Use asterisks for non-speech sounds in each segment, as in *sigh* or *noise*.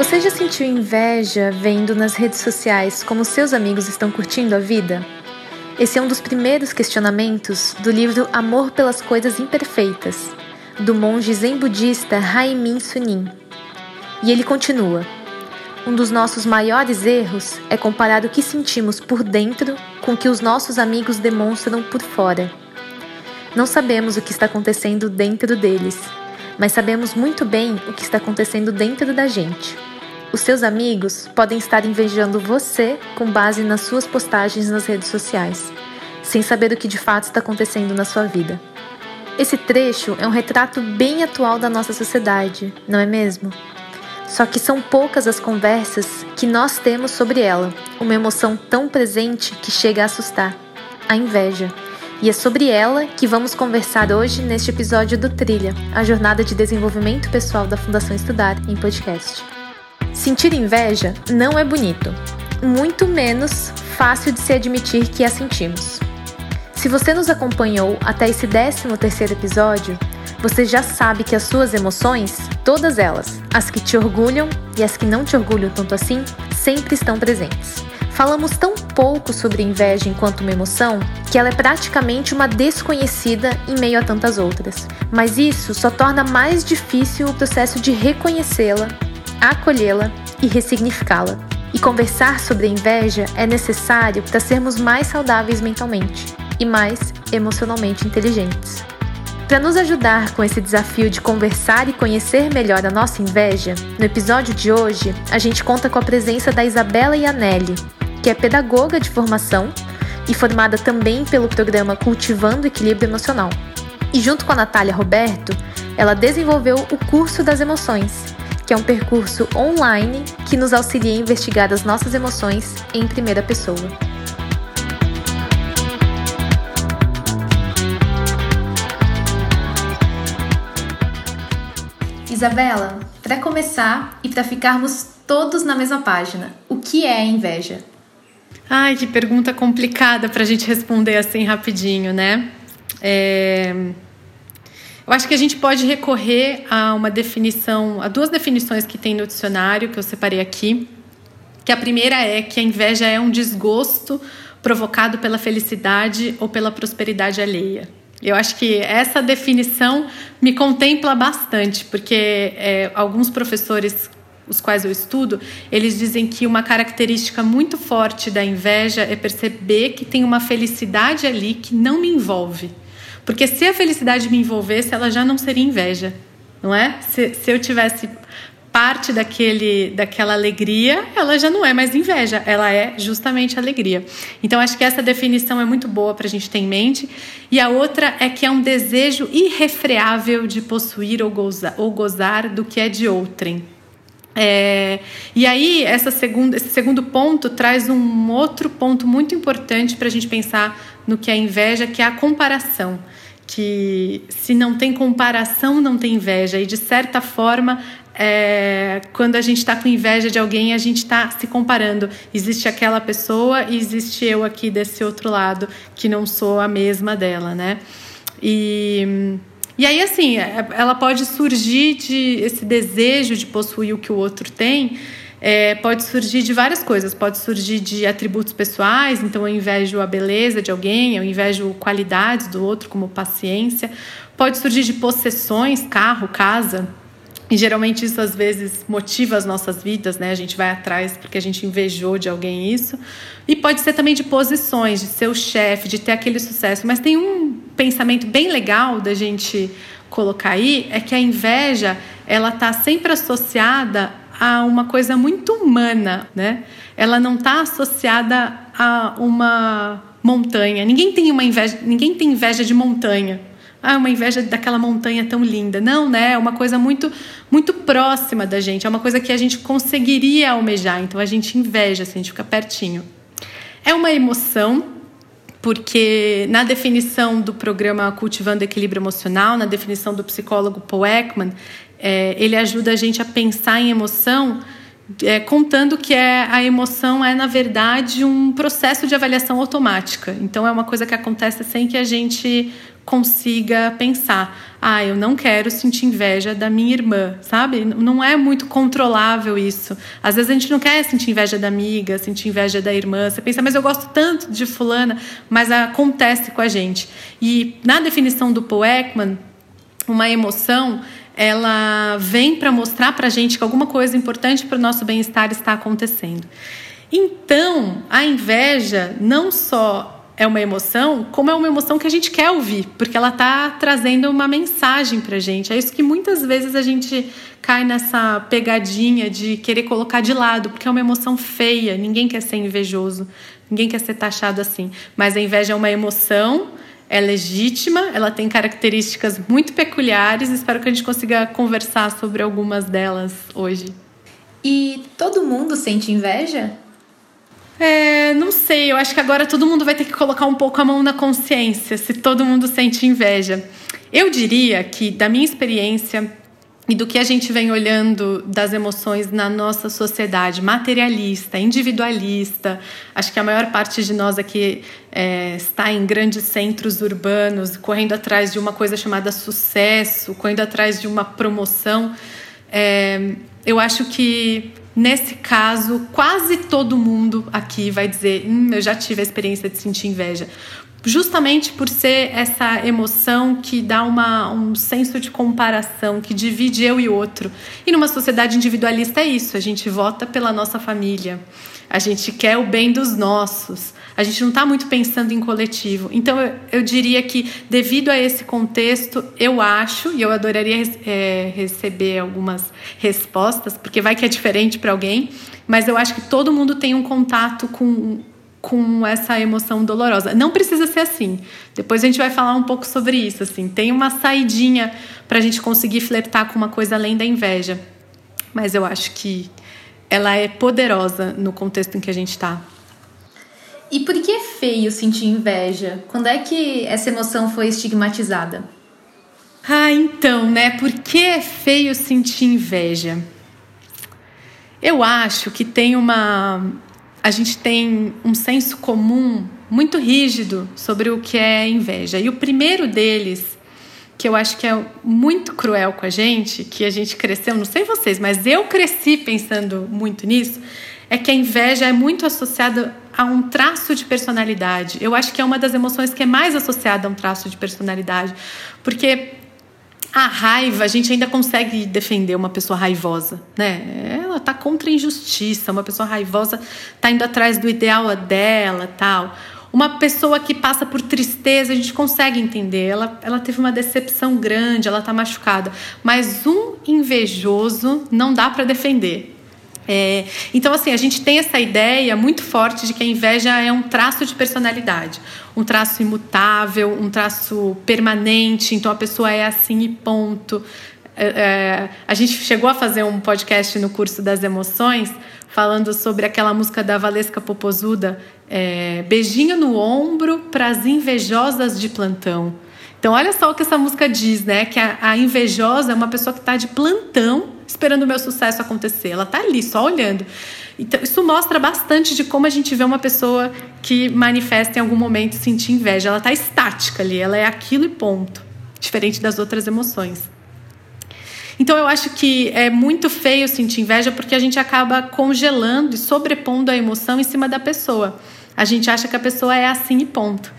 Você já sentiu inveja vendo nas redes sociais como seus amigos estão curtindo a vida? Esse é um dos primeiros questionamentos do livro Amor pelas Coisas Imperfeitas, do monge zen budista Haimin Sunim. E ele continua: Um dos nossos maiores erros é comparar o que sentimos por dentro com o que os nossos amigos demonstram por fora. Não sabemos o que está acontecendo dentro deles, mas sabemos muito bem o que está acontecendo dentro da gente. Os seus amigos podem estar invejando você com base nas suas postagens nas redes sociais, sem saber o que de fato está acontecendo na sua vida. Esse trecho é um retrato bem atual da nossa sociedade, não é mesmo? Só que são poucas as conversas que nós temos sobre ela, uma emoção tão presente que chega a assustar a inveja. E é sobre ela que vamos conversar hoje neste episódio do Trilha, a jornada de desenvolvimento pessoal da Fundação Estudar em podcast. Sentir inveja não é bonito, muito menos fácil de se admitir que a sentimos. Se você nos acompanhou até esse 13 terceiro episódio, você já sabe que as suas emoções, todas elas, as que te orgulham e as que não te orgulham tanto assim, sempre estão presentes. Falamos tão pouco sobre inveja enquanto uma emoção que ela é praticamente uma desconhecida em meio a tantas outras. Mas isso só torna mais difícil o processo de reconhecê-la acolhê-la e ressignificá-la. E conversar sobre a inveja é necessário para sermos mais saudáveis mentalmente e mais emocionalmente inteligentes. Para nos ajudar com esse desafio de conversar e conhecer melhor a nossa inveja, no episódio de hoje a gente conta com a presença da Isabela Ianelli, que é pedagoga de formação e formada também pelo programa Cultivando Equilíbrio Emocional. E junto com a Natália Roberto, ela desenvolveu o curso das emoções, que é um percurso online que nos auxilia a investigar as nossas emoções em primeira pessoa. Isabela, para começar e para ficarmos todos na mesma página, o que é a inveja? Ai, que pergunta complicada para a gente responder assim rapidinho, né? É... Eu acho que a gente pode recorrer a uma definição, a duas definições que tem no dicionário que eu separei aqui. Que a primeira é que a inveja é um desgosto provocado pela felicidade ou pela prosperidade alheia. Eu acho que essa definição me contempla bastante, porque é, alguns professores os quais eu estudo, eles dizem que uma característica muito forte da inveja é perceber que tem uma felicidade ali que não me envolve. Porque se a felicidade me envolvesse, ela já não seria inveja, não é? Se, se eu tivesse parte daquele, daquela alegria, ela já não é mais inveja, ela é justamente alegria. Então, acho que essa definição é muito boa para a gente ter em mente. E a outra é que é um desejo irrefreável de possuir ou gozar, ou gozar do que é de outrem. É, e aí, essa segunda, esse segundo ponto traz um outro ponto muito importante para a gente pensar no que é inveja, que é a comparação. Que se não tem comparação, não tem inveja. E de certa forma, é, quando a gente está com inveja de alguém, a gente está se comparando. Existe aquela pessoa e existe eu aqui desse outro lado, que não sou a mesma dela, né? E. E aí, assim, é, ela pode surgir de esse desejo de possuir o que o outro tem, é, pode surgir de várias coisas. Pode surgir de atributos pessoais, então eu invejo a beleza de alguém, eu invejo qualidades do outro, como paciência. Pode surgir de possessões, carro, casa. E geralmente isso às vezes motiva as nossas vidas, né? A gente vai atrás porque a gente invejou de alguém isso. E pode ser também de posições, de ser o chefe, de ter aquele sucesso. Mas tem um pensamento bem legal da gente colocar aí, é que a inveja, ela tá sempre associada a uma coisa muito humana, né? Ela não está associada a uma montanha. Ninguém tem uma inveja, ninguém tem inveja de montanha ah, uma inveja daquela montanha tão linda. Não, né? É uma coisa muito, muito próxima da gente. É uma coisa que a gente conseguiria almejar. Então a gente inveja, assim, a gente fica pertinho. É uma emoção, porque na definição do programa Cultivando Equilíbrio Emocional, na definição do psicólogo Paul Ekman, é, ele ajuda a gente a pensar em emoção é, contando que é, a emoção é, na verdade, um processo de avaliação automática. Então, é uma coisa que acontece sem que a gente consiga pensar: ah, eu não quero sentir inveja da minha irmã, sabe? Não é muito controlável isso. Às vezes a gente não quer sentir inveja da amiga, sentir inveja da irmã. Você pensa, mas eu gosto tanto de Fulana, mas acontece com a gente. E na definição do Paul Ekman, uma emoção ela vem para mostrar para a gente que alguma coisa importante para o nosso bem-estar está acontecendo. Então, a inveja não só é uma emoção, como é uma emoção que a gente quer ouvir, porque ela está trazendo uma mensagem para a gente. É isso que muitas vezes a gente cai nessa pegadinha de querer colocar de lado, porque é uma emoção feia. Ninguém quer ser invejoso, ninguém quer ser taxado assim. Mas a inveja é uma emoção, é legítima, ela tem características muito peculiares. Espero que a gente consiga conversar sobre algumas delas hoje. E todo mundo sente inveja? É, não sei, eu acho que agora todo mundo vai ter que colocar um pouco a mão na consciência se todo mundo sente inveja. Eu diria que, da minha experiência e do que a gente vem olhando das emoções na nossa sociedade materialista, individualista, acho que a maior parte de nós aqui é, está em grandes centros urbanos, correndo atrás de uma coisa chamada sucesso, correndo atrás de uma promoção. É, eu acho que Nesse caso, quase todo mundo aqui vai dizer: hum, eu já tive a experiência de sentir inveja. Justamente por ser essa emoção que dá uma, um senso de comparação, que divide eu e outro. E numa sociedade individualista é isso: a gente vota pela nossa família, a gente quer o bem dos nossos, a gente não está muito pensando em coletivo. Então, eu, eu, diria que, devido a esse contexto, eu acho, e eu adoraria é, receber algumas respostas, porque vai que é diferente para alguém, mas eu acho que todo mundo tem um contato com, com essa emoção dolorosa. Não precisa ser assim. Depois a gente vai falar um pouco sobre isso. Assim, tem uma saidinha para a gente conseguir flertar com uma coisa além da inveja. Mas eu acho que ela é poderosa no contexto em que a gente está. E por que é feio sentir inveja? Quando é que essa emoção foi estigmatizada? Ah, então, né? Por que é feio sentir inveja? Eu acho que tem uma. A gente tem um senso comum muito rígido sobre o que é inveja. E o primeiro deles que eu acho que é muito cruel com a gente, que a gente cresceu, não sei vocês, mas eu cresci pensando muito nisso, é que a inveja é muito associada a um traço de personalidade. Eu acho que é uma das emoções que é mais associada a um traço de personalidade, porque a raiva, a gente ainda consegue defender uma pessoa raivosa, né? Ela tá contra a injustiça, uma pessoa raivosa tá indo atrás do ideal dela, tal. Uma pessoa que passa por tristeza, a gente consegue entender. Ela, ela teve uma decepção grande, ela está machucada. Mas um invejoso não dá para defender. É, então, assim, a gente tem essa ideia muito forte de que a inveja é um traço de personalidade, um traço imutável, um traço permanente. Então, a pessoa é assim e ponto. É, é, a gente chegou a fazer um podcast no curso das emoções falando sobre aquela música da Valesca Popozuda, é, Beijinho no ombro para as invejosas de plantão. Então, olha só o que essa música diz, né? Que a, a invejosa é uma pessoa que está de plantão esperando o meu sucesso acontecer. Ela está ali, só olhando. Então, isso mostra bastante de como a gente vê uma pessoa que manifesta em algum momento sentir inveja. Ela está estática ali, ela é aquilo e ponto. Diferente das outras emoções. Então eu acho que é muito feio sentir inveja porque a gente acaba congelando e sobrepondo a emoção em cima da pessoa. A gente acha que a pessoa é assim e ponto.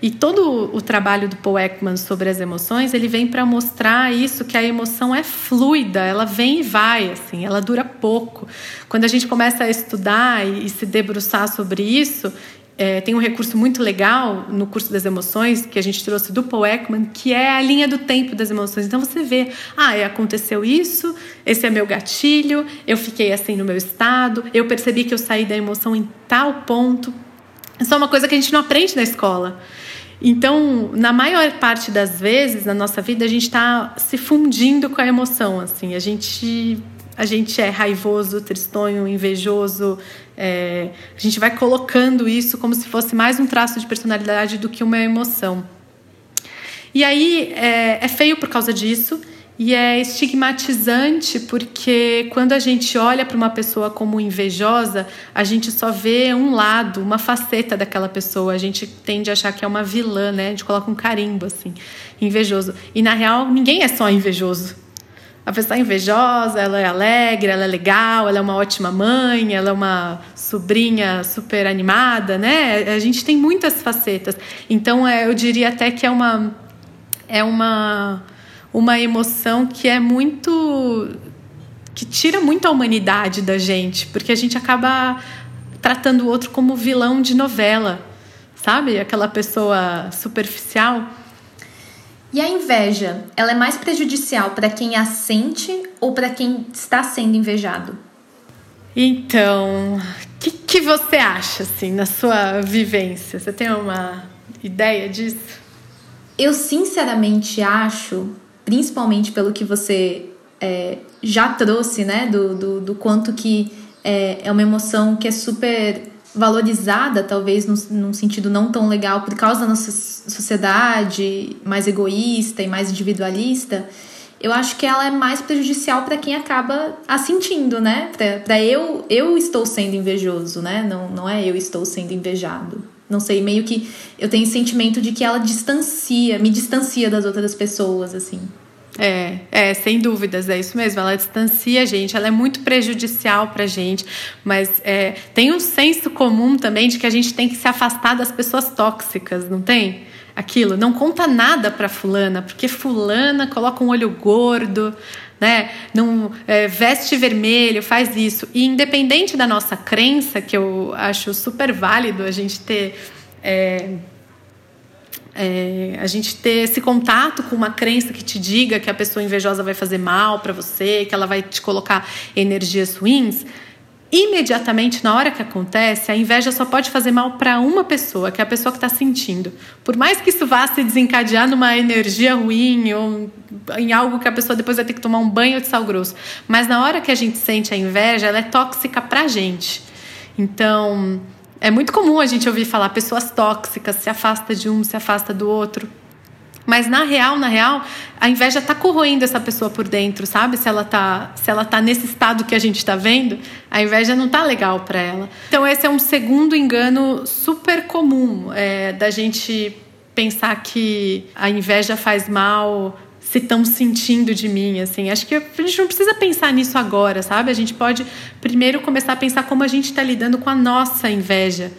E todo o trabalho do Paul Ekman sobre as emoções, ele vem para mostrar isso que a emoção é fluida, ela vem e vai, assim, ela dura pouco. Quando a gente começa a estudar e, se debruçar sobre isso, é, tem um recurso muito legal no curso das emoções que a gente trouxe do Paul Ekman, que é a linha do tempo das emoções. Então você vê, ah, aconteceu isso, esse é meu gatilho, eu fiquei assim no meu estado, eu percebi que eu saí da emoção em tal ponto. Isso é uma coisa que a gente não aprende na escola. Então, na maior parte das vezes na nossa vida, a gente está se fundindo com a emoção. Assim, a gente a gente é raivoso, tristonho, invejoso. É, a gente vai colocando isso como se fosse mais um traço de personalidade do que uma emoção. E aí é, é feio por causa disso. E é estigmatizante porque quando a gente olha para uma pessoa como invejosa, a gente só vê um lado, uma faceta daquela pessoa. A gente tende a achar que é uma vilã, né? A gente coloca um carimbo assim, invejoso. E na real, ninguém é só invejoso. A pessoa é invejosa, ela é alegre, ela é legal, ela é uma ótima mãe, ela é uma sobrinha super animada, né? A gente tem muitas facetas. Então, é, eu diria até que é uma é uma uma emoção que é muito que tira muito a humanidade da gente, porque a gente acaba tratando o outro como vilão de novela, sabe? Aquela pessoa superficial. E a inveja, ela é mais prejudicial para quem a sente ou para quem está sendo invejado? Então, o que, que você acha, assim, na sua vivência? Você tem uma ideia disso? Eu sinceramente acho principalmente pelo que você é, já trouxe, né? Do, do, do quanto que é, é, uma emoção que é super valorizada, talvez num, num, sentido não tão legal, por causa da nossa sociedade mais egoísta e mais individualista. Eu acho que ela é mais prejudicial para quem acaba a sentindo, né? Para eu, eu estou sendo invejoso, né? Não, não é eu estou sendo invejado. Não sei, meio que eu tenho sentimento de que ela distancia, me distancia das outras pessoas, assim. É, é, sem dúvidas, é isso mesmo. Ela distancia a gente, ela é muito prejudicial pra gente, mas é, tem um senso comum também de que a gente tem que se afastar das pessoas tóxicas, não tem? Aquilo, não conta nada pra fulana, porque fulana coloca um olho gordo, né? É, veste vermelho, faz isso. E independente da nossa crença, que eu acho super válido a gente ter. É, é, a gente ter esse contato com uma crença que te diga que a pessoa invejosa vai fazer mal para você, que ela vai te colocar energias ruins, imediatamente na hora que acontece, a inveja só pode fazer mal para uma pessoa, que é a pessoa que está sentindo. Por mais que isso vá se desencadear numa energia ruim ou em algo que a pessoa depois vai ter que tomar um banho de sal grosso, mas na hora que a gente sente a inveja, ela é tóxica para a gente. Então, é muito comum a gente ouvir falar pessoas tóxicas, se afasta de um, se afasta do outro. Mas na real, na real, a inveja está corroendo essa pessoa por dentro, sabe? Se ela tá, se ela tá nesse estado que a gente está vendo, a inveja não tá legal para ela. Então esse é um segundo engano super comum é, da gente pensar que a inveja faz mal se estão sentindo de mim, assim. Acho que a gente não precisa pensar nisso agora, sabe? A gente pode primeiro começar a pensar como a gente está lidando com a nossa inveja.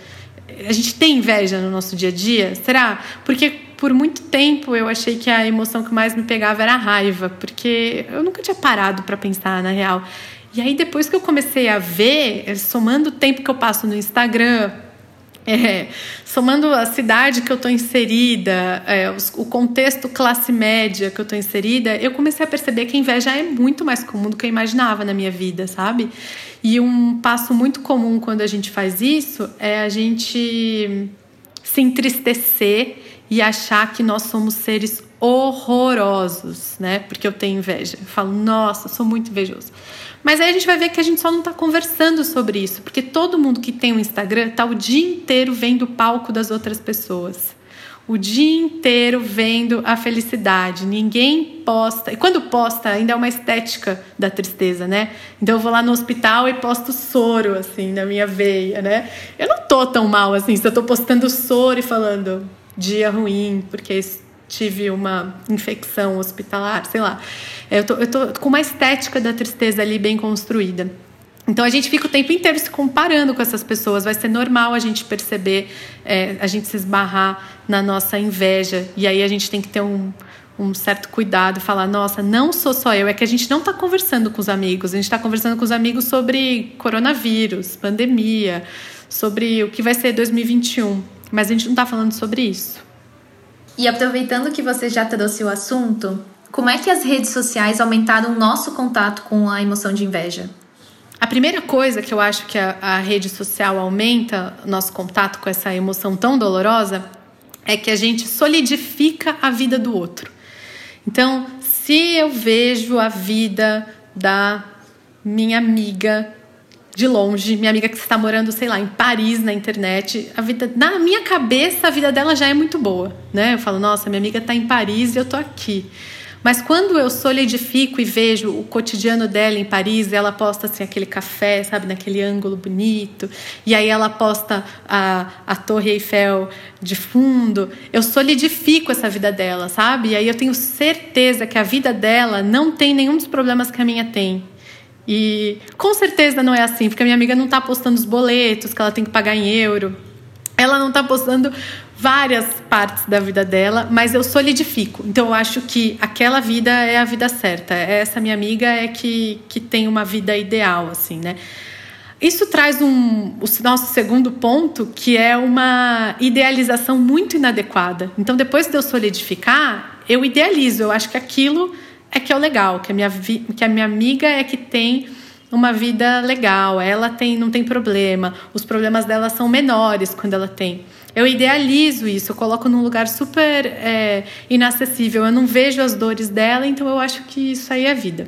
A gente tem inveja no nosso dia a dia? Será? Porque por muito tempo eu achei que a emoção que mais me pegava era a raiva, porque eu nunca tinha parado para pensar na real. E aí depois que eu comecei a ver, somando o tempo que eu passo no Instagram, é, *laughs* somando a cidade que eu estou inserida, é, o contexto classe média que eu estou inserida, eu comecei a perceber que a inveja é muito mais comum do que eu imaginava na minha vida, sabe? E um passo muito comum quando a gente faz isso é a gente se entristecer e achar que nós somos seres horrorosos, né? Porque eu tenho inveja. Eu falo, nossa, sou muito invejoso. Mas aí a gente vai ver que a gente só não está conversando sobre isso, porque todo mundo que tem um Instagram está o dia inteiro vendo o palco das outras pessoas. O dia inteiro vendo a felicidade. Ninguém posta. E quando posta, ainda é uma estética da tristeza, né? Então eu vou lá no hospital e posto soro, assim, na minha veia, né? Eu não tô tão mal assim se eu tô postando soro e falando, dia ruim, porque tive uma infecção hospitalar, sei lá. Eu tô, eu tô com uma estética da tristeza ali bem construída. Então a gente fica o tempo inteiro se comparando com essas pessoas. Vai ser normal a gente perceber, é, a gente se esbarrar na nossa inveja. E aí a gente tem que ter um, um certo cuidado, falar: nossa, não sou só eu. É que a gente não está conversando com os amigos, a gente está conversando com os amigos sobre coronavírus, pandemia, sobre o que vai ser 2021. Mas a gente não está falando sobre isso. E aproveitando que você já trouxe o assunto, como é que as redes sociais aumentaram o nosso contato com a emoção de inveja? A primeira coisa que eu acho que a, a rede social aumenta o nosso contato com essa emoção tão dolorosa é que a gente solidifica a vida do outro. Então, se eu vejo a vida da minha amiga de longe, minha amiga que está morando, sei lá, em Paris na internet, a vida na minha cabeça a vida dela já é muito boa, né? Eu falo, nossa, minha amiga está em Paris e eu tô aqui. Mas quando eu solidifico e vejo o cotidiano dela em Paris, ela posta assim aquele café, sabe, naquele ângulo bonito, e aí ela posta a, a Torre Eiffel de fundo, eu solidifico essa vida dela, sabe? E aí eu tenho certeza que a vida dela não tem nenhum dos problemas que a minha tem. E com certeza não é assim, porque a minha amiga não está postando os boletos que ela tem que pagar em euro. Ela não está postando várias partes da vida dela, mas eu solidifico. Então eu acho que aquela vida é a vida certa. Essa minha amiga é que, que tem uma vida ideal, assim, né? Isso traz um, o nosso segundo ponto, que é uma idealização muito inadequada. Então, depois de eu solidificar, eu idealizo. Eu acho que aquilo é que é o legal, que a minha, que a minha amiga é que tem uma vida legal, ela tem, não tem problema, os problemas dela são menores quando ela tem. Eu idealizo isso, eu coloco num lugar super é, inacessível, eu não vejo as dores dela, então eu acho que isso aí é vida.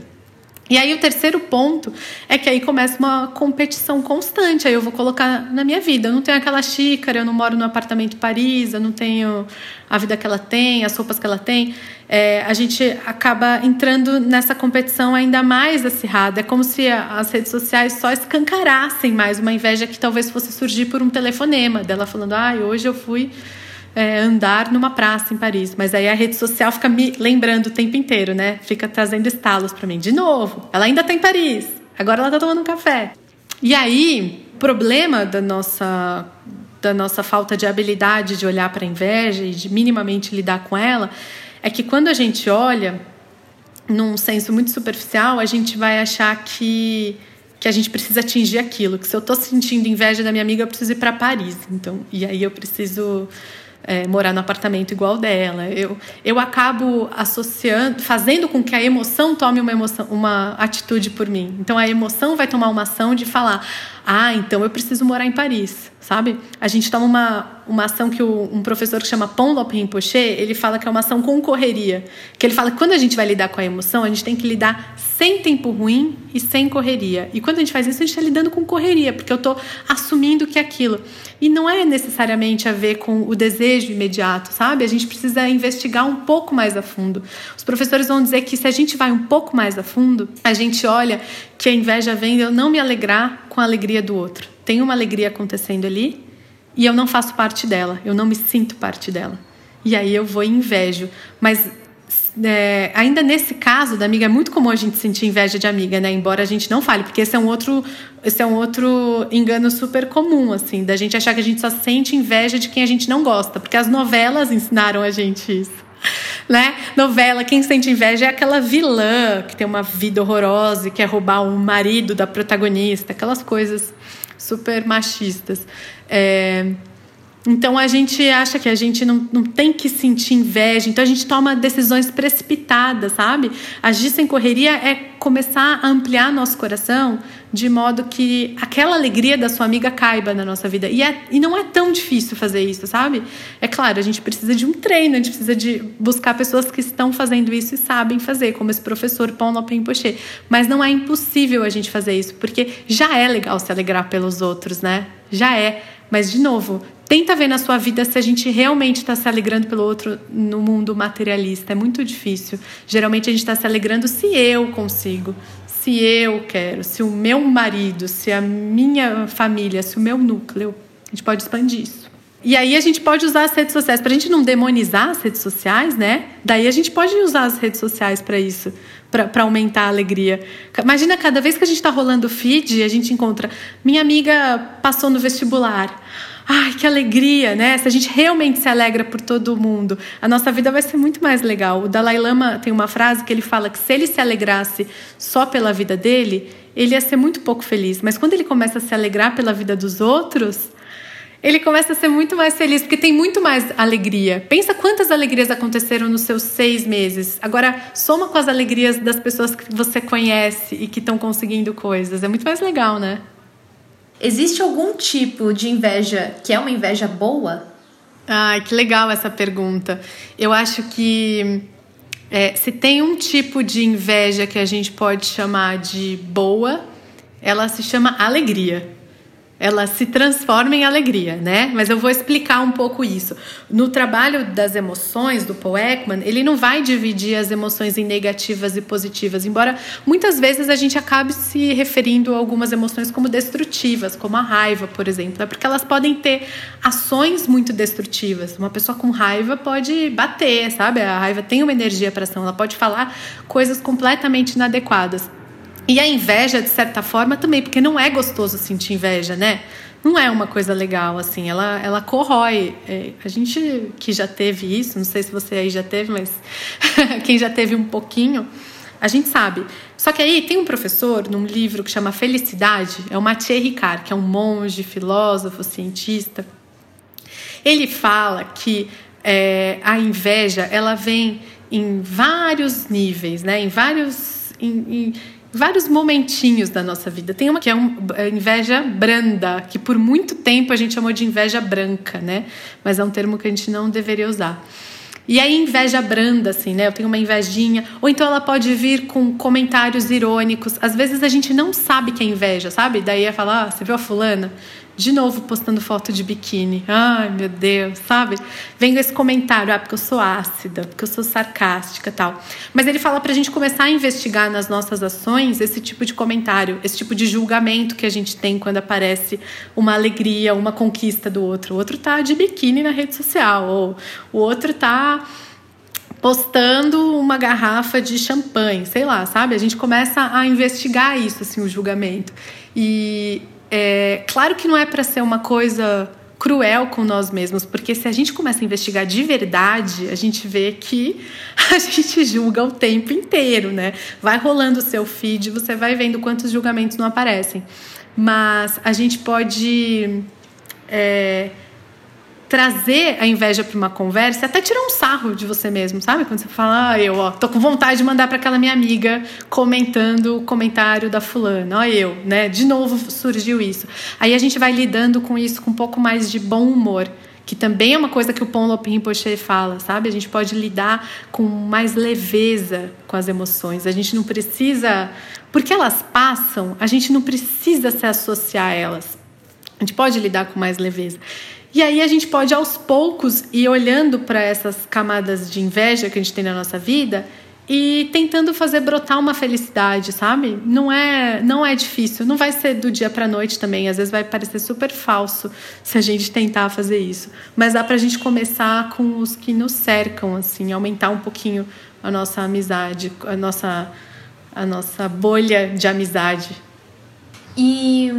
E aí o terceiro ponto é que aí começa uma competição constante. Aí eu vou colocar na minha vida. Eu não tenho aquela xícara, eu não moro no apartamento Paris, eu não tenho a vida que ela tem, as roupas que ela tem. É, a gente acaba entrando nessa competição ainda mais acirrada. É como se as redes sociais só escancarassem mais uma inveja que talvez fosse surgir por um telefonema dela falando: ah, hoje eu fui é, andar numa praça em Paris. Mas aí a rede social fica me lembrando o tempo inteiro, né? Fica trazendo estalos para mim. De novo, ela ainda está em Paris. Agora ela está tomando um café. E aí, problema da nossa da nossa falta de habilidade de olhar para a inveja e de minimamente lidar com ela é que quando a gente olha num senso muito superficial, a gente vai achar que que a gente precisa atingir aquilo, que se eu estou sentindo inveja da minha amiga, eu preciso ir para Paris. Então, e aí eu preciso é, morar no apartamento igual dela. Eu, eu acabo associando, fazendo com que a emoção tome uma, emoção, uma atitude por mim. Então a emoção vai tomar uma ação de falar: ah, então eu preciso morar em Paris, sabe? A gente toma uma, uma ação que o, um professor que chama Ponlop Rinpoche, ele fala que é uma ação com correria. Que ele fala que quando a gente vai lidar com a emoção, a gente tem que lidar sem tempo ruim e sem correria. E quando a gente faz isso, a gente está lidando com correria, porque eu estou assumindo que é aquilo. E não é necessariamente a ver com o desejo imediato, sabe? A gente precisa investigar um pouco mais a fundo. Os professores vão dizer que se a gente vai um pouco mais a fundo, a gente olha que a inveja vem de eu não me alegrar com a alegria do outro. Tem uma alegria acontecendo ali e eu não faço parte dela, eu não me sinto parte dela. E aí eu vou e invejo. Mas é, ainda nesse caso da amiga, é muito comum a gente sentir inveja de amiga, né? Embora a gente não fale, porque esse é um outro, esse é um outro engano super comum, assim, da gente achar que a gente só sente inveja de quem a gente não gosta, porque as novelas ensinaram a gente isso. Né? Novela, quem sente inveja é aquela vilã que tem uma vida horrorosa e quer roubar o marido da protagonista, aquelas coisas super machistas. É, então a gente acha que a gente não, não tem que sentir inveja, então a gente toma decisões precipitadas, sabe? Agir sem correria é começar a ampliar nosso coração de modo que aquela alegria da sua amiga caiba na nossa vida. E, é, e não é tão difícil fazer isso, sabe? É claro, a gente precisa de um treino, a gente precisa de buscar pessoas que estão fazendo isso e sabem fazer, como esse professor Pão Lopin Poché. Mas não é impossível a gente fazer isso, porque já é legal se alegrar pelos outros, né? Já é. Mas, de novo, tenta ver na sua vida se a gente realmente está se alegrando pelo outro no mundo materialista. É muito difícil. Geralmente a gente está se alegrando se eu consigo, se eu quero, se o meu marido, se a minha família, se o meu núcleo. A gente pode expandir isso. E aí a gente pode usar as redes sociais para a gente não demonizar as redes sociais, né? Daí a gente pode usar as redes sociais para isso para aumentar a alegria. Imagina cada vez que a gente está rolando feed, a gente encontra minha amiga passou no vestibular. Ai, que alegria, né? Se a gente realmente se alegra por todo mundo, a nossa vida vai ser muito mais legal. O Dalai Lama tem uma frase que ele fala que se ele se alegrasse só pela vida dele, ele ia ser muito pouco feliz. Mas quando ele começa a se alegrar pela vida dos outros, ele começa a ser muito mais feliz, porque tem muito mais alegria. Pensa quantas alegrias aconteceram nos seus seis meses. Agora, soma com as alegrias das pessoas que você conhece e que estão conseguindo coisas. É muito mais legal, né? Existe algum tipo de inveja que é uma inveja boa? Ai, que legal essa pergunta. Eu acho que é, se tem um tipo de inveja que a gente pode chamar de boa, ela se chama alegria. Ela se transforma em alegria, né? Mas eu vou explicar um pouco isso. No trabalho das emoções do Paul Ekman, ele não vai dividir as emoções em negativas e positivas, embora muitas vezes a gente acabe se referindo a algumas emoções como destrutivas, como a raiva, por exemplo, né? porque elas podem ter ações muito destrutivas. Uma pessoa com raiva pode bater, sabe? A raiva tem uma energia para ação, ela pode falar coisas completamente inadequadas. E a inveja, de certa forma, também, porque não é gostoso sentir inveja, né? Não é uma coisa legal, assim, ela, ela corrói. É, a gente que já teve isso, não sei se você aí já teve, mas *laughs* quem já teve um pouquinho, a gente sabe. Só que aí tem um professor num livro que chama Felicidade, é o Mathieu Ricard, que é um monge, filósofo, cientista. Ele fala que é, a inveja ela vem em vários níveis, né? Em vários em, em, vários momentinhos da nossa vida. Tem uma que é uma é inveja branda, que por muito tempo a gente chamou de inveja branca, né? Mas é um termo que a gente não deveria usar. E aí, inveja branda, assim, né? Eu tenho uma invejinha. Ou então ela pode vir com comentários irônicos. Às vezes a gente não sabe que é inveja, sabe? Daí é falar, ah, você viu a fulana? De novo postando foto de biquíni. Ai, meu Deus, sabe? Vem esse comentário, ah, porque eu sou ácida, porque eu sou sarcástica tal. Mas ele fala pra gente começar a investigar nas nossas ações esse tipo de comentário, esse tipo de julgamento que a gente tem quando aparece uma alegria, uma conquista do outro. O outro tá de biquíni na rede social, ou o outro tá postando uma garrafa de champanhe, sei lá, sabe? A gente começa a investigar isso, assim, o julgamento. E é, claro que não é para ser uma coisa cruel com nós mesmos, porque se a gente começa a investigar de verdade, a gente vê que *laughs* a gente julga o tempo inteiro, né? Vai rolando o seu feed, você vai vendo quantos julgamentos não aparecem. Mas a gente pode é, trazer a inveja para uma conversa, até tirar um sarro de você mesmo, sabe? Quando você fala, ah, eu, ó, tô com vontade de mandar para aquela minha amiga comentando o comentário da fulana, ó, eu, né? De novo surgiu isso. Aí a gente vai lidando com isso com um pouco mais de bom humor que também é uma coisa que o Ponlop Rinpoche fala, sabe? A gente pode lidar com mais leveza com as emoções. A gente não precisa, porque elas passam, a gente não precisa se associar a elas. A gente pode lidar com mais leveza. E aí a gente pode aos poucos ir olhando para essas camadas de inveja que a gente tem na nossa vida e tentando fazer brotar uma felicidade, sabe? Não é, não é difícil, não vai ser do dia para noite também, às vezes vai parecer super falso se a gente tentar fazer isso, mas dá para a gente começar com os que nos cercam assim, aumentar um pouquinho a nossa amizade, a nossa a nossa bolha de amizade. E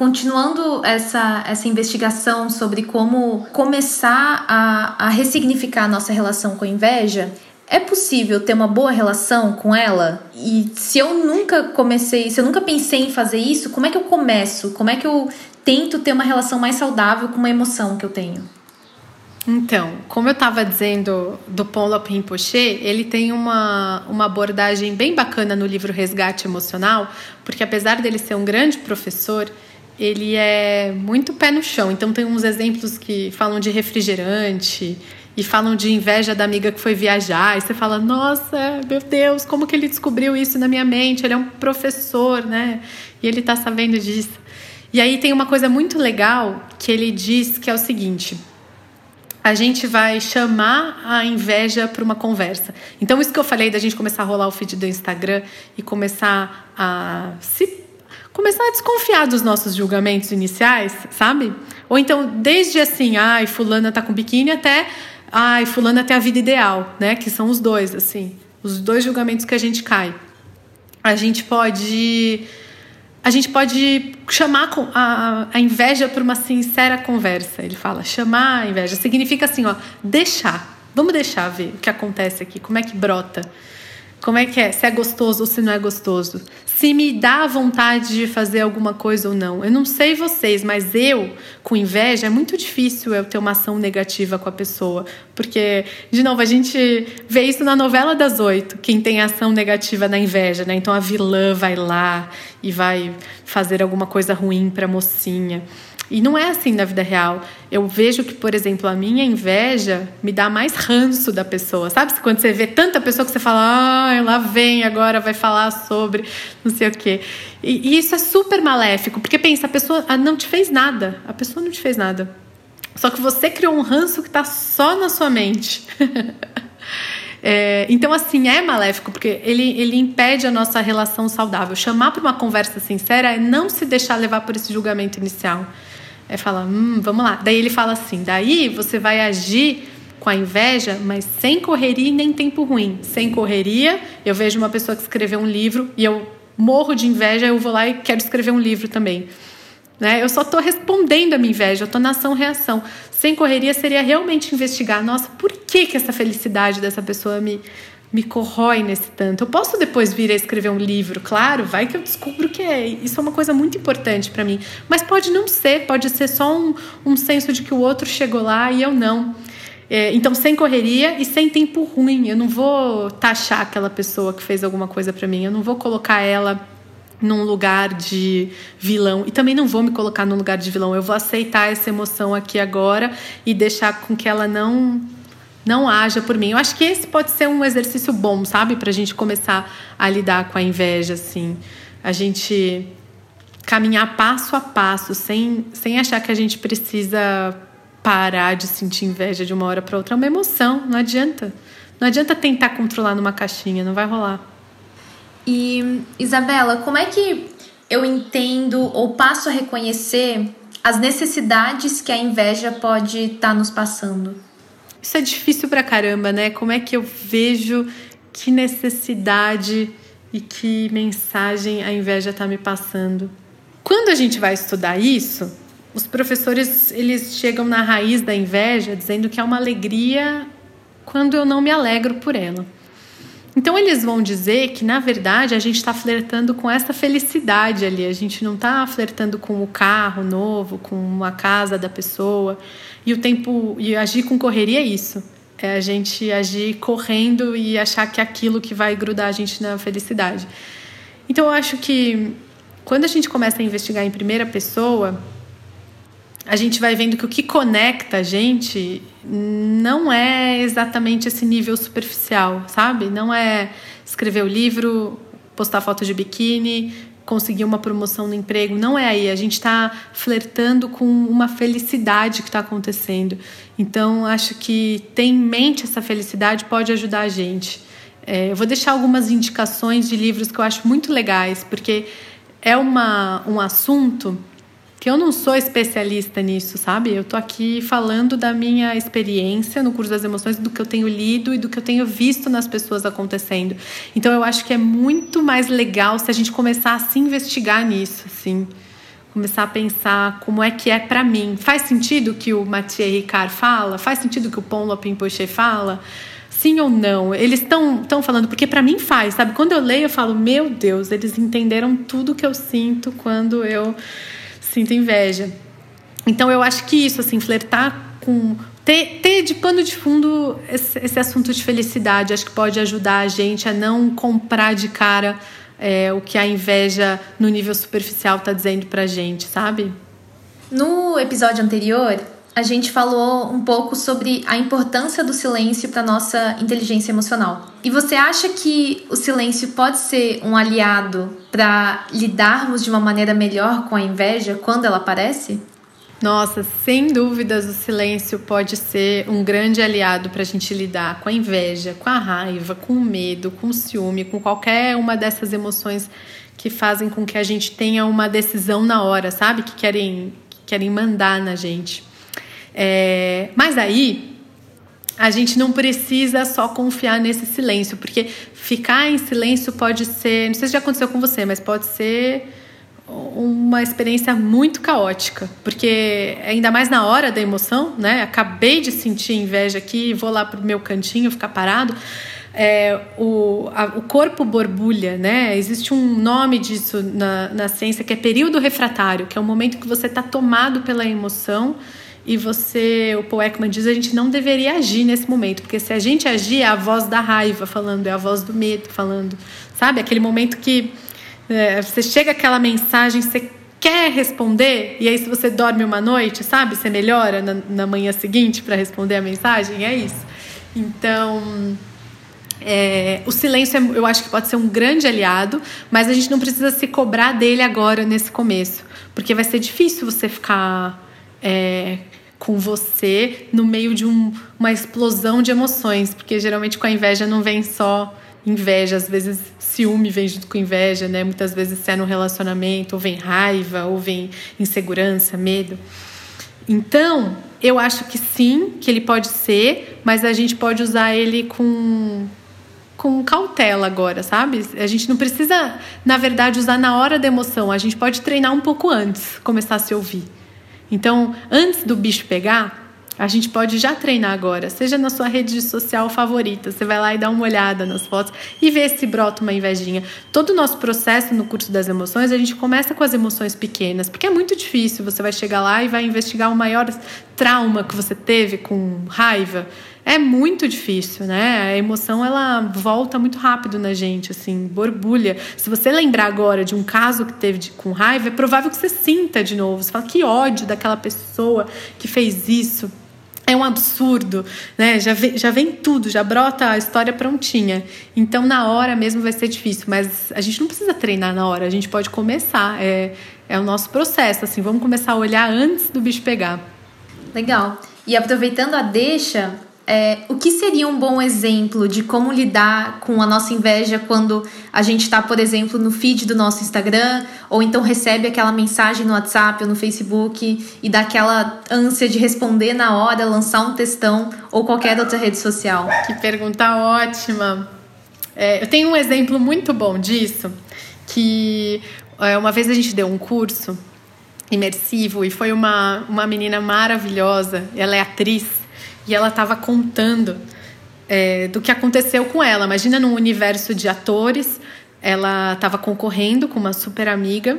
continuando essa, essa investigação sobre como começar a, a ressignificar a nossa relação com a inveja, é possível ter uma boa relação com ela? E se eu nunca comecei, se eu nunca pensei em fazer isso, como é que eu começo? Como é que eu tento ter uma relação mais saudável com uma emoção que eu tenho? Então, como eu estava dizendo do Ponlop Rinpoche, ele tem uma, uma abordagem bem bacana no livro Resgate Emocional, porque apesar dele ser um grande professor, ele é muito pé no chão. Então tem uns exemplos que falam de refrigerante e falam de inveja da amiga que foi viajar. E você fala, nossa, meu Deus, como que ele descobriu isso na minha mente? Ele é um professor, né? E ele está sabendo disso. E aí tem uma coisa muito legal que ele diz que é o seguinte. A gente vai chamar a inveja para uma conversa. Então, isso que eu falei da gente começar a rolar o feed do Instagram e começar a se começar a desconfiar dos nossos julgamentos iniciais, sabe? Ou então, desde assim, ai, fulana tá com biquíni, até, ai, fulana tem a vida ideal, né? Que são os dois, assim, os dois julgamentos que a gente cai. A gente pode a gente pode chamar a, a inveja para uma sincera conversa. Ele fala, chamar a inveja significa assim, ó, deixar. Vamos deixar ver o que acontece aqui, como é que brota. Como é que é? Se é gostoso ou se não é gostoso? Se me dá vontade de fazer alguma coisa ou não. Eu não sei vocês, mas eu, com inveja, é muito difícil eu ter uma ação negativa com a pessoa. Porque, de novo, a gente vê isso na novela das oito, quem tem ação negativa na inveja, né? Então a vilã vai lá e vai fazer alguma coisa ruim para a mocinha. E não é assim na vida real. Eu vejo que, por exemplo, a minha inveja me dá mais ranço da pessoa. Sabe quando você vê tanta pessoa que você fala, ah, lá vem agora, vai falar sobre não sei o quê. E, e isso é super maléfico, porque pensa, a pessoa não te fez nada. A pessoa não te fez nada. Só que você criou um ranço que está só na sua mente. *laughs* É, então, assim, é maléfico, porque ele, ele impede a nossa relação saudável. Chamar para uma conversa sincera é não se deixar levar por esse julgamento inicial. É falar, hum, vamos lá. Daí ele fala assim: daí você vai agir com a inveja, mas sem correria e nem tempo ruim. Sem correria, eu vejo uma pessoa que escreveu um livro e eu morro de inveja, eu vou lá e quero escrever um livro também. Né? Eu só estou respondendo a minha inveja, eu estou na ação-reação. Sem correria seria realmente investigar, nossa, por que, que essa felicidade dessa pessoa me, me corrói nesse tanto? Eu posso depois vir a escrever um livro, claro, vai que eu descubro que é. Isso é uma coisa muito importante para mim. Mas pode não ser, pode ser só um, um senso de que o outro chegou lá e eu não. É, então, sem correria e sem tempo ruim. Eu não vou taxar aquela pessoa que fez alguma coisa para mim, eu não vou colocar ela num lugar de vilão e também não vou me colocar num lugar de vilão. Eu vou aceitar essa emoção aqui agora e deixar com que ela não não haja por mim. Eu acho que esse pode ser um exercício bom, sabe, para a gente começar a lidar com a inveja, assim, a gente caminhar passo a passo, sem sem achar que a gente precisa parar de sentir inveja de uma hora para outra. É uma emoção, não adianta. Não adianta tentar controlar numa caixinha, não vai rolar. E Isabela, como é que eu entendo ou passo a reconhecer as necessidades que a inveja pode estar tá nos passando? Isso é difícil pra caramba, né? Como é que eu vejo que necessidade e que mensagem a inveja está me passando? Quando a gente vai estudar isso, os professores eles chegam na raiz da inveja dizendo que é uma alegria quando eu não me alegro por ela. Então eles vão dizer que na verdade a gente está flertando com essa felicidade ali, a gente não está flertando com o carro novo, com a casa da pessoa. E o tempo e agir com correria é isso, é a gente agir correndo e achar que é aquilo que vai grudar a gente na felicidade. Então eu acho que quando a gente começa a investigar em primeira pessoa a gente vai vendo que o que conecta a gente não é exatamente esse nível superficial, sabe? Não é escrever o livro, postar foto de biquíni, conseguir uma promoção no emprego. Não é aí. A gente está flertando com uma felicidade que está acontecendo. Então, acho que ter em mente essa felicidade pode ajudar a gente. É, eu vou deixar algumas indicações de livros que eu acho muito legais, porque é uma, um assunto que eu não sou especialista nisso, sabe? Eu tô aqui falando da minha experiência no curso das emoções, do que eu tenho lido e do que eu tenho visto nas pessoas acontecendo. Então eu acho que é muito mais legal se a gente começar a se investigar nisso, assim. Começar a pensar como é que é para mim. Faz sentido o que o Mathieu Ricard fala? Faz sentido o que o Pon Lopin Poche fala? Sim ou não? Eles estão falando, porque para mim faz, sabe? Quando eu leio, eu falo, meu Deus, eles entenderam tudo que eu sinto quando eu sinto inveja. Então eu acho que isso, assim, flertar com. Ter, ter de pano de fundo esse, esse assunto de felicidade, acho que pode ajudar a gente a não comprar de cara é, o que a inveja no nível superficial está dizendo pra gente, sabe? No episódio anterior, a gente falou um pouco sobre a importância do silêncio para nossa inteligência emocional. E você acha que o silêncio pode ser um aliado para lidarmos de uma maneira melhor com a inveja quando ela aparece? Nossa, sem dúvidas o silêncio pode ser um grande aliado para a gente lidar com a inveja, com a raiva, com o medo, com o ciúme, com qualquer uma dessas emoções que fazem com que a gente tenha uma decisão na hora, sabe? Que querem, que querem mandar na gente. É, mas aí a gente não precisa só confiar nesse silêncio, porque ficar em silêncio pode ser, não sei se já aconteceu com você, mas pode ser uma experiência muito caótica, porque ainda mais na hora da emoção, né? Acabei de sentir inveja aqui, vou lá pro meu cantinho ficar parado. É, o, a, o corpo borbulha, né? Existe um nome disso na, na ciência que é período refratário, que é o momento que você está tomado pela emoção e você, o Paul Ekman diz, a gente não deveria agir nesse momento, porque se a gente agir, é a voz da raiva falando, é a voz do medo falando, sabe? Aquele momento que é, você chega aquela mensagem, você quer responder, e aí se você dorme uma noite, sabe, você melhora na, na manhã seguinte para responder a mensagem, é isso. Então, é, o silêncio é, eu acho que pode ser um grande aliado, mas a gente não precisa se cobrar dele agora nesse começo, porque vai ser difícil você ficar é, com você no meio de um, uma explosão de emoções, porque geralmente com a inveja não vem só inveja, às vezes ciúme vem junto com inveja, né? Muitas vezes é no relacionamento, ou vem raiva, ou vem insegurança, medo. Então, eu acho que sim, que ele pode ser, mas a gente pode usar ele com com cautela agora, sabe? A gente não precisa, na verdade, usar na hora da emoção. A gente pode treinar um pouco antes, começar a se ouvir. Então, antes do bicho pegar, a gente pode já treinar agora, seja na sua rede social favorita. Você vai lá e dá uma olhada nas fotos e vê se brota uma invejinha. Todo o nosso processo no curso das emoções, a gente começa com as emoções pequenas, porque é muito difícil. Você vai chegar lá e vai investigar o maior trauma que você teve com raiva. É muito difícil, né? A emoção ela volta muito rápido na gente, assim, borbulha. Se você lembrar agora de um caso que teve de, com raiva, é provável que você sinta de novo. Você fala que ódio daquela pessoa que fez isso é um absurdo, né? Já vem, já vem tudo, já brota a história prontinha. Então, na hora mesmo vai ser difícil, mas a gente não precisa treinar na hora, a gente pode começar. É, é o nosso processo, assim, vamos começar a olhar antes do bicho pegar. Legal. E aproveitando a deixa, é, o que seria um bom exemplo de como lidar com a nossa inveja quando a gente está, por exemplo, no feed do nosso Instagram, ou então recebe aquela mensagem no WhatsApp ou no Facebook e dá aquela ânsia de responder na hora, lançar um textão ou qualquer outra rede social? Que pergunta ótima! É, eu tenho um exemplo muito bom disso, que é, uma vez a gente deu um curso imersivo e foi uma, uma menina maravilhosa, ela é atriz e ela estava contando é, do que aconteceu com ela. Imagina num universo de atores, ela estava concorrendo com uma super amiga,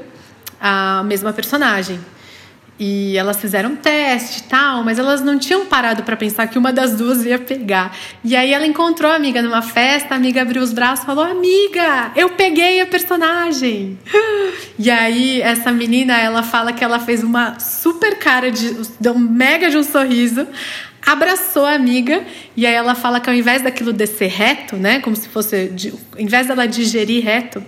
a mesma personagem. E elas fizeram teste e tal, mas elas não tinham parado para pensar que uma das duas ia pegar. E aí ela encontrou a amiga numa festa, a amiga abriu os braços e falou: Amiga, eu peguei a personagem. E aí essa menina, ela fala que ela fez uma super cara de. deu um mega de um sorriso abraçou a amiga e aí ela fala que ao invés daquilo descer reto, né, como se fosse, ao invés dela digerir reto,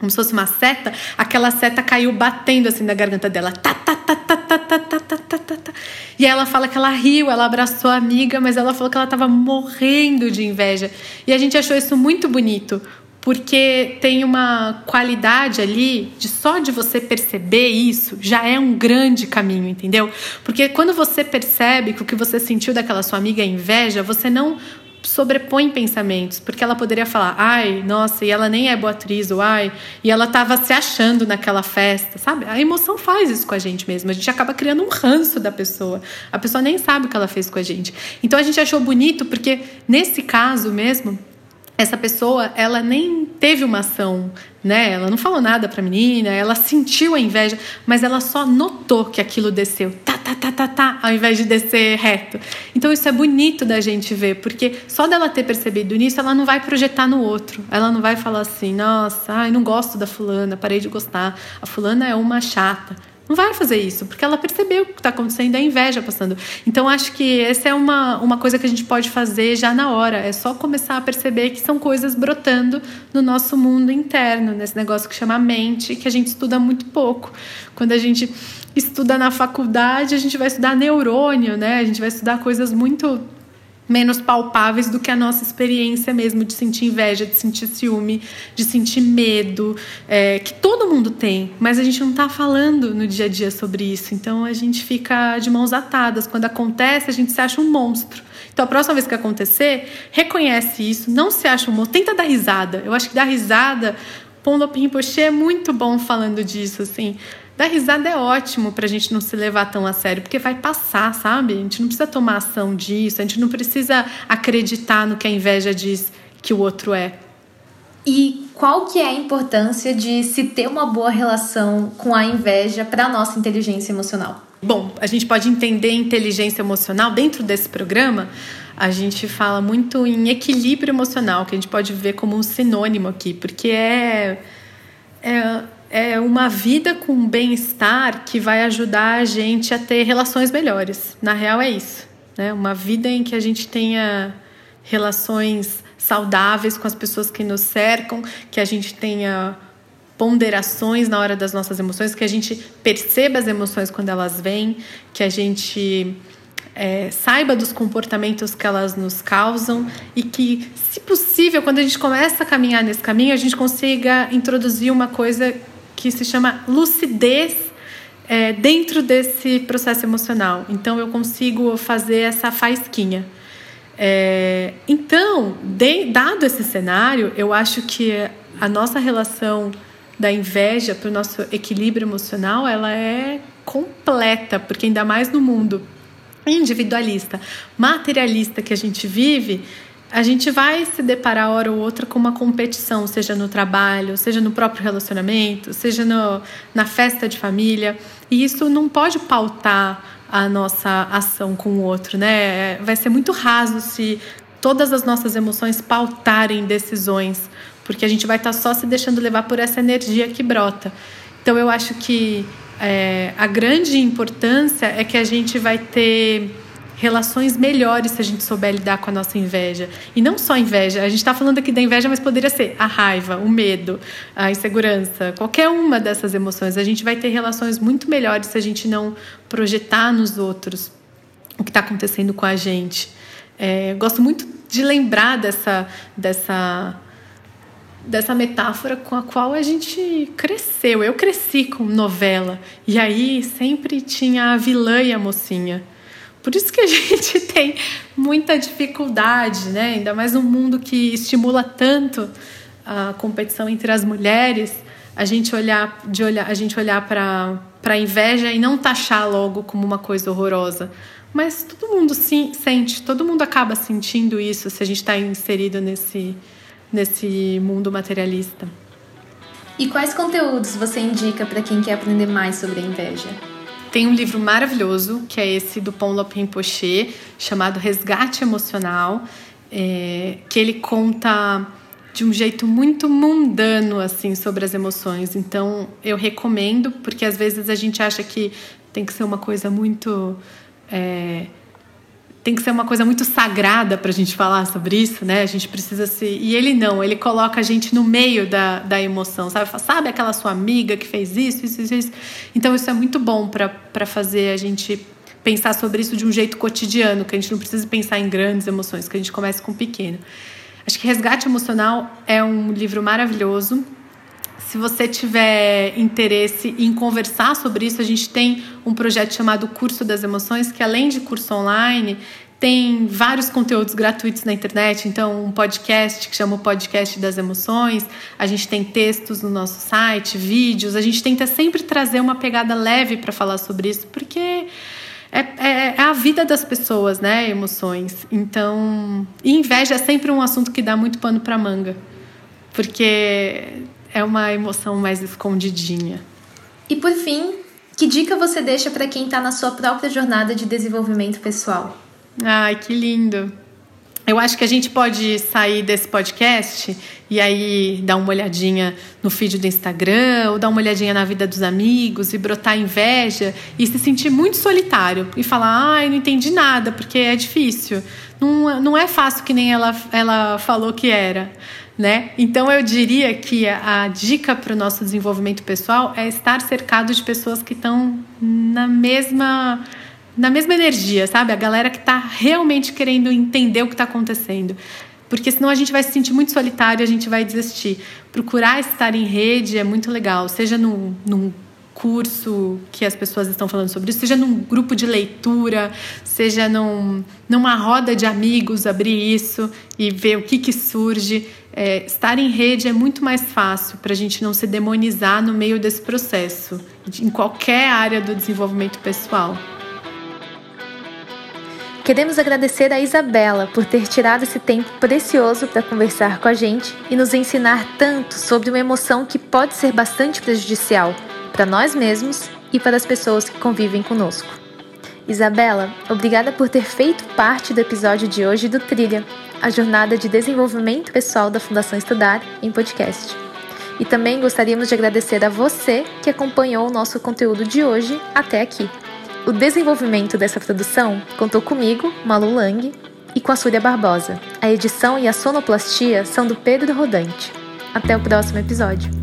como se fosse uma seta, aquela seta caiu batendo assim na garganta dela. Tá, tá, tá, tá, tá, tá, tá, tá, tá, tá, tá. E aí ela fala que ela riu, ela abraçou a amiga, mas ela falou que ela estava morrendo de inveja. E a gente achou isso muito bonito, porque tem uma qualidade ali de só de você perceber isso já é um grande caminho, entendeu? Porque quando você percebe que o que você sentiu daquela sua amiga é inveja, você não sobrepõe pensamentos, porque ela poderia falar, ai, nossa, e ela nem é boa atriz, ou ai, e ela estava se achando naquela festa, sabe? A emoção faz isso com a gente mesmo, a gente acaba criando um ranço da pessoa, a pessoa nem sabe o que ela fez com a gente. Então a gente achou bonito, porque nesse caso mesmo, essa pessoa, ela nem teve uma ação, né? Ela não falou nada para a menina, ela sentiu a inveja, mas ela só notou que aquilo desceu, tá, tá, tá, tá, tá, ao invés de descer reto. Então isso é bonito da gente ver, porque só dela ter percebido nisso, ela não vai projetar no outro. Ela não vai falar assim, nossa, ai, não gosto da fulana, parei de gostar. A fulana é uma chata. Não vai fazer isso, porque ela percebeu o que está acontecendo, a inveja passando. Então, acho que essa é uma, uma coisa que a gente pode fazer já na hora. É só começar a perceber que são coisas brotando no nosso mundo interno, nesse negócio que chama mente, que a gente estuda muito pouco. Quando a gente estuda na faculdade, a gente vai estudar neurônio, né? A gente vai estudar coisas muito menos palpáveis do que a nossa experiência mesmo de sentir inveja, de sentir ciúme, de sentir medo, é, que todo mundo tem, mas a gente não está falando no dia a dia sobre isso. Então a gente fica de mãos atadas. Quando acontece, a gente se acha um monstro. Então a próxima vez que acontecer, reconhece isso, não se acha um monstro, tenta dar risada. Eu acho que dar risada Pondo Rinpoche é muito bom falando disso, assim. Dar risada é ótimo para a gente não se levar tão a sério, porque vai passar, sabe? A gente não precisa tomar ação disso, a gente não precisa acreditar no que a inveja diz que o outro é. E qual que é a importância de se ter uma boa relação com a inveja para a nossa inteligência emocional? Bom, a gente pode entender inteligência emocional dentro desse programa. A gente fala muito em equilíbrio emocional, que a gente pode ver como um sinônimo aqui, porque é, é é uma vida com bem-estar que vai ajudar a gente a ter relações melhores. Na real, é isso. Né? Uma vida em que a gente tenha relações saudáveis com as pessoas que nos cercam, que a gente tenha ponderações na hora das nossas emoções, que a gente perceba as emoções quando elas vêm, que a gente é, saiba dos comportamentos que elas nos causam e que, se possível, quando a gente começa a caminhar nesse caminho, a gente consiga introduzir uma coisa que se chama lucidez é, dentro desse processo emocional. Então, eu consigo fazer essa faisquinha. É, então, de, dado esse cenário, eu acho que a nossa relação da inveja para o nosso equilíbrio emocional, ela é completa, porque ainda mais no mundo individualista, materialista que a gente vive, a gente vai se deparar hora ou outra com uma competição, seja no trabalho, seja no próprio relacionamento, seja no, na festa de família. E isso não pode pautar a nossa ação com o outro, né? Vai ser muito raso se todas as nossas emoções pautarem decisões, porque a gente vai estar só se deixando levar por essa energia que brota. Então eu acho que é, a grande importância é que a gente vai ter relações melhores se a gente souber lidar com a nossa inveja. E não só inveja, a gente está falando aqui da inveja, mas poderia ser a raiva, o medo, a insegurança, qualquer uma dessas emoções. A gente vai ter relações muito melhores se a gente não projetar nos outros o que está acontecendo com a gente. É, gosto muito de lembrar dessa, dessa dessa metáfora com a qual a gente cresceu. Eu cresci com novela e aí sempre tinha a vilã e a mocinha. Por isso que a *laughs* gente tem muita dificuldade, né? Ainda mais num mundo que estimula tanto a competição entre as mulheres, a gente olhar de olhar, a gente olhar para para inveja e não taxar logo como uma coisa horrorosa. Mas todo mundo sim, sente, todo mundo acaba sentindo isso se a gente está inserido nesse nesse mundo materialista. E quais conteúdos você indica para quem quer aprender mais sobre a inveja? Tem um livro maravilhoso, que é esse do Ponlop Rinpoche, chamado Resgate Emocional, é, que ele conta de um jeito muito mundano assim sobre as emoções. Então, eu recomendo, porque às vezes a gente acha que tem que ser uma coisa muito é, tem que ser uma coisa muito sagrada para a gente falar sobre isso, né? A gente precisa se. E ele não, ele coloca a gente no meio da, da emoção, sabe? Sabe aquela sua amiga que fez isso, isso, isso, isso. Então, isso é muito bom para fazer a gente pensar sobre isso de um jeito cotidiano, que a gente não precisa pensar em grandes emoções, que a gente comece com pequeno. Acho que Resgate Emocional é um livro maravilhoso. Se você tiver interesse em conversar sobre isso, a gente tem um projeto chamado Curso das Emoções, que além de curso online, tem vários conteúdos gratuitos na internet, então um podcast que chama o Podcast das Emoções, a gente tem textos no nosso site, vídeos, a gente tenta sempre trazer uma pegada leve para falar sobre isso, porque é, é, é, a vida das pessoas, né? Emoções. Então, inveja é sempre um assunto que dá muito pano para manga, porque é uma emoção mais escondidinha. E por fim, que dica você deixa para quem está na sua própria jornada de desenvolvimento pessoal? Ai, que lindo! Eu acho que a gente pode sair desse podcast e aí dar uma olhadinha no feed do Instagram, ou dar uma olhadinha na vida dos amigos e brotar inveja e se sentir muito solitário e falar: ai, não entendi nada, porque é difícil. Não, não é fácil que nem ela, ela falou que era né? Então eu diria que a, dica para o nosso desenvolvimento pessoal é estar cercado de pessoas que estão na mesma na mesma energia, sabe? A galera que está realmente querendo entender o que está acontecendo. Porque senão a gente vai se sentir muito solitário e a gente vai desistir. Procurar estar em rede é muito legal, seja num, num curso que as pessoas estão falando sobre isso, seja num grupo de leitura, seja num, numa roda de amigos, abrir isso e ver o que, que surge. É, estar em rede é muito mais fácil para a gente não se demonizar no meio desse processo, em qualquer área do desenvolvimento pessoal. Queremos agradecer a Isabela por ter tirado esse tempo precioso para conversar com a gente e nos ensinar tanto sobre uma emoção que pode ser bastante prejudicial para nós mesmos e para as pessoas que convivem conosco. Isabela, obrigada por ter feito parte do episódio de hoje do Trilha, a jornada de desenvolvimento pessoal da Fundação Estudar em podcast. E também gostaríamos de agradecer a você que acompanhou o nosso conteúdo de hoje até aqui. O desenvolvimento dessa produção contou comigo, Malu Lang, e com a Súria Barbosa. A edição e a sonoplastia são do Pedro Rodante. Até o próximo episódio.